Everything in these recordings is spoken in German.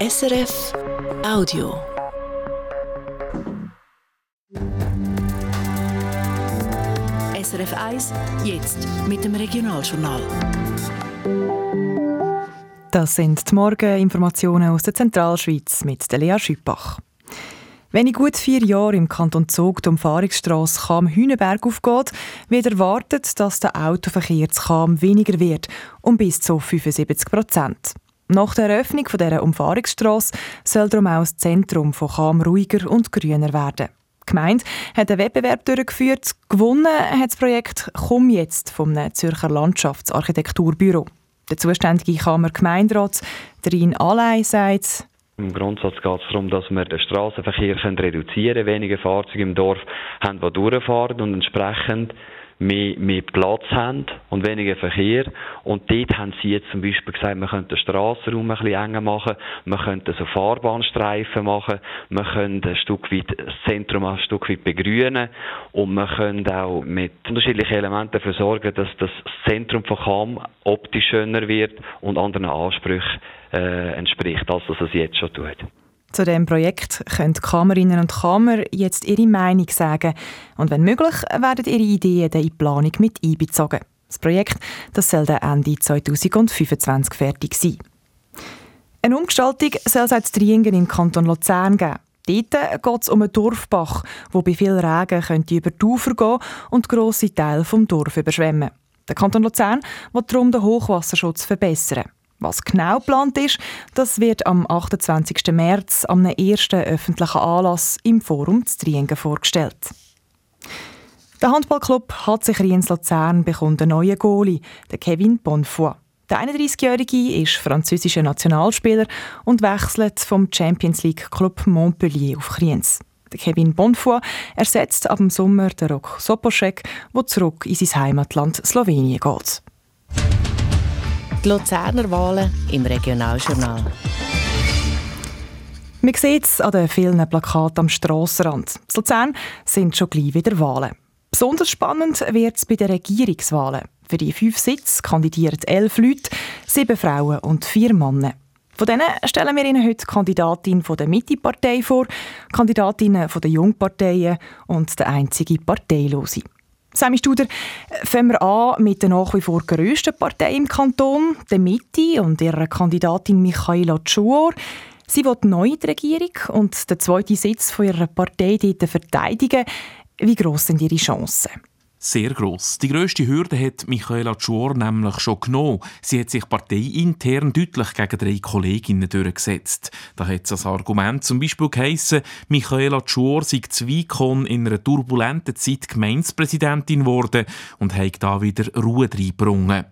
SRF Audio. SRF 1, jetzt mit dem Regionaljournal. Das sind die Morgeninformationen aus der Zentralschweiz mit Lea Schüppach. Wenn in gut vier Jahren im Kanton Zug die Umfahrungsstrasse Cham Hühnenberg aufgeht, wird erwartet, dass der Autoverkehr zu Cham weniger wird, um bis zu 75 Prozent. Nach der Eröffnung dieser Umfahrungsstrasse soll darum auch das Zentrum von Cham ruhiger und grüner werden. Die Gemeinde hat einen Wettbewerb durchgeführt. Gewonnen hat das Projekt «Komm jetzt» vom Zürcher Landschaftsarchitekturbüro. Der zuständige Kammer Gemeinderat, Drin Alei, sagt, im Grundsatz geht es darum, dass wir den Straßenverkehr reduzieren können, weniger Fahrzeuge im Dorf haben, die durchfahren und entsprechend mehr, mehr Platz haben und weniger Verkehr. Und dort haben sie jetzt zum Beispiel gesagt, man könnte den Strassenraum ein bisschen enger machen, man könnte so Fahrbahnstreifen machen, man könnte ein Stück weit das Zentrum ein Stück weit begrünen und man könnte auch mit unterschiedlichen Elementen dafür sorgen, dass das Zentrum von Cham optisch schöner wird und anderen Ansprüchen äh, entspricht, als dass es jetzt schon tut. Zu dem Projekt können die Kammerinnen und Kammer jetzt ihre Meinung sagen und wenn möglich werden ihre Ideen in die Planung mit einbezogen. Das Projekt das soll dann Ende 2025 fertig sein. Eine Umgestaltung soll es als Triengen im Kanton Luzern geben. Dort geht es um einen Dorfbach, wo bei viel Regen könnte über die Ufer gehen und grosse Teile des Dorf überschwemmen. Der Kanton Luzern will darum den Hochwasserschutz verbessern. Was genau geplant ist, das wird am 28. März am ersten öffentlichen Anlass im Forum Triengen vorgestellt. Der Handballclub HC Riens Luzern bekommt einen neuen Goalie, den Kevin Bonfoy. Der 31-Jährige ist französischer Nationalspieler und wechselt vom Champions League Club Montpellier auf Kriens. Der Kevin Bonfoy ersetzt ab dem Sommer den Rok Soposchek, der zurück in sein Heimatland Slowenien geht. Die Luzerner Wahlen im Regionaljournal. Man sieht es an den vielen Plakaten am Strassenrand. In Luzern sind schon gleich wieder Wahlen. Besonders spannend wird es bei den Regierungswahlen. Für die fünf Sitze kandidieren elf Leute, sieben Frauen und vier Männer. Von denen stellen wir Ihnen heute Kandidatin der Mitte-Partei vor, Kandidatinnen der Jungparteien und der einzige Parteilose. Sammy Studer, fangen wir an mit der nach wie vor grössten Partei im Kanton, der Mitte und ihrer Kandidatin Michaela Tschuor. Sie will neu die Regierung und den zweiten Sitz von ihrer Partei dort verteidigen. Wie gross sind ihre Chancen? Sehr gross. Die grösste Hürde hat Michaela Tschur nämlich schon genommen. Sie hat sich parteiintern deutlich gegen drei Kolleginnen durchgesetzt. Da hat es als Argument zum Beispiel geheissen, Michaela Tschur sei Zweikon in einer turbulenten Zeit Gemeindepräsidentin geworden und hat da wieder Ruhe reingebrungen.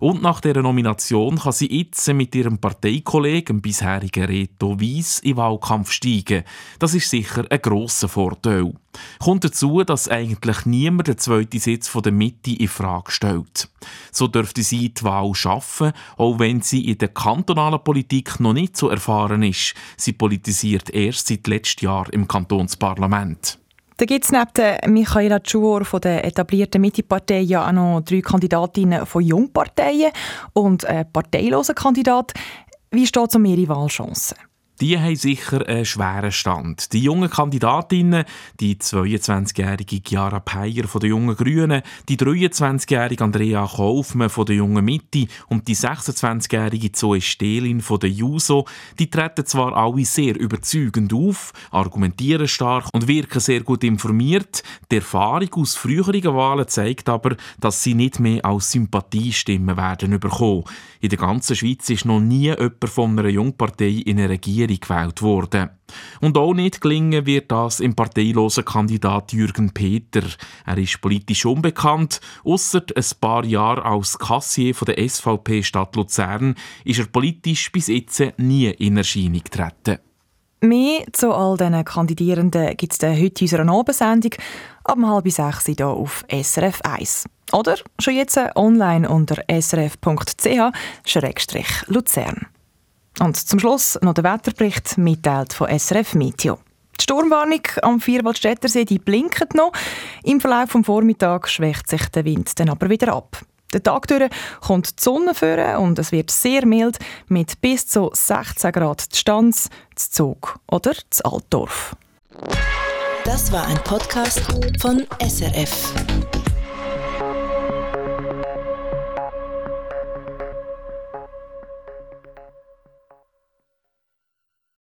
Und nach dieser Nomination kann sie jetzt mit ihrem Parteikollegen, bisherigen Reto Weiss, in Wahlkampf steigen. Das ist sicher ein grosser Vorteil. Kommt dazu, dass eigentlich niemand den zweiten Sitz von der Mitte in Frage stellt. So dürfte sie die Wahl schaffen, auch wenn sie in der kantonalen Politik noch nicht so erfahren ist. Sie politisiert erst seit letztem Jahr im Kantonsparlament. Da gibt es neben der Michaela Tschuor von der etablierten Mitte-Partei ja auch noch drei Kandidatinnen von Jungparteien und einen parteilosen Kandidat. Wie steht es um ihre Wahlchancen? Die haben sicher einen schweren Stand. Die jungen Kandidatinnen, die 22-jährige Chiara Peyer von den Jungen Grünen, die 23-jährige Andrea Kaufmann von der Jungen Mitte und die 26-jährige Zoe Stehlin von der Juso, die treten zwar alle sehr überzeugend auf, argumentieren stark und wirken sehr gut informiert. Die Erfahrung aus früheren Wahlen zeigt aber, dass sie nicht mehr als Sympathiestimmen werden bekommen. In der ganzen Schweiz ist noch nie jemand von einer Jungpartei in eine Regierung gewählt worden. Und auch nicht gelingen wird das im parteilosen Kandidat Jürgen Peter. Er ist politisch unbekannt. Ausser ein paar Jahre als Kassier der SVP Stadt Luzern ist er politisch bis jetzt nie in Erscheinung getreten. Mehr zu all diesen Kandidierenden gibt es heute in unserer Abendsendung ab halb sechs hier auf SRF 1. Oder schon jetzt online unter srf.ch-luzern. Und zum Schluss noch der Wetterbericht, mitteilt von SRF Meteo. Die Sturmwarnung am Vierwaldstättersee die blinkt noch. Im Verlauf des Vormittags schwächt sich der Wind dann aber wieder ab. Der Tag durch kommt die Sonne vor und es wird sehr mild mit bis zu 16 Grad Distanz, zu Zug oder zu Altdorf. Das war ein Podcast von SRF.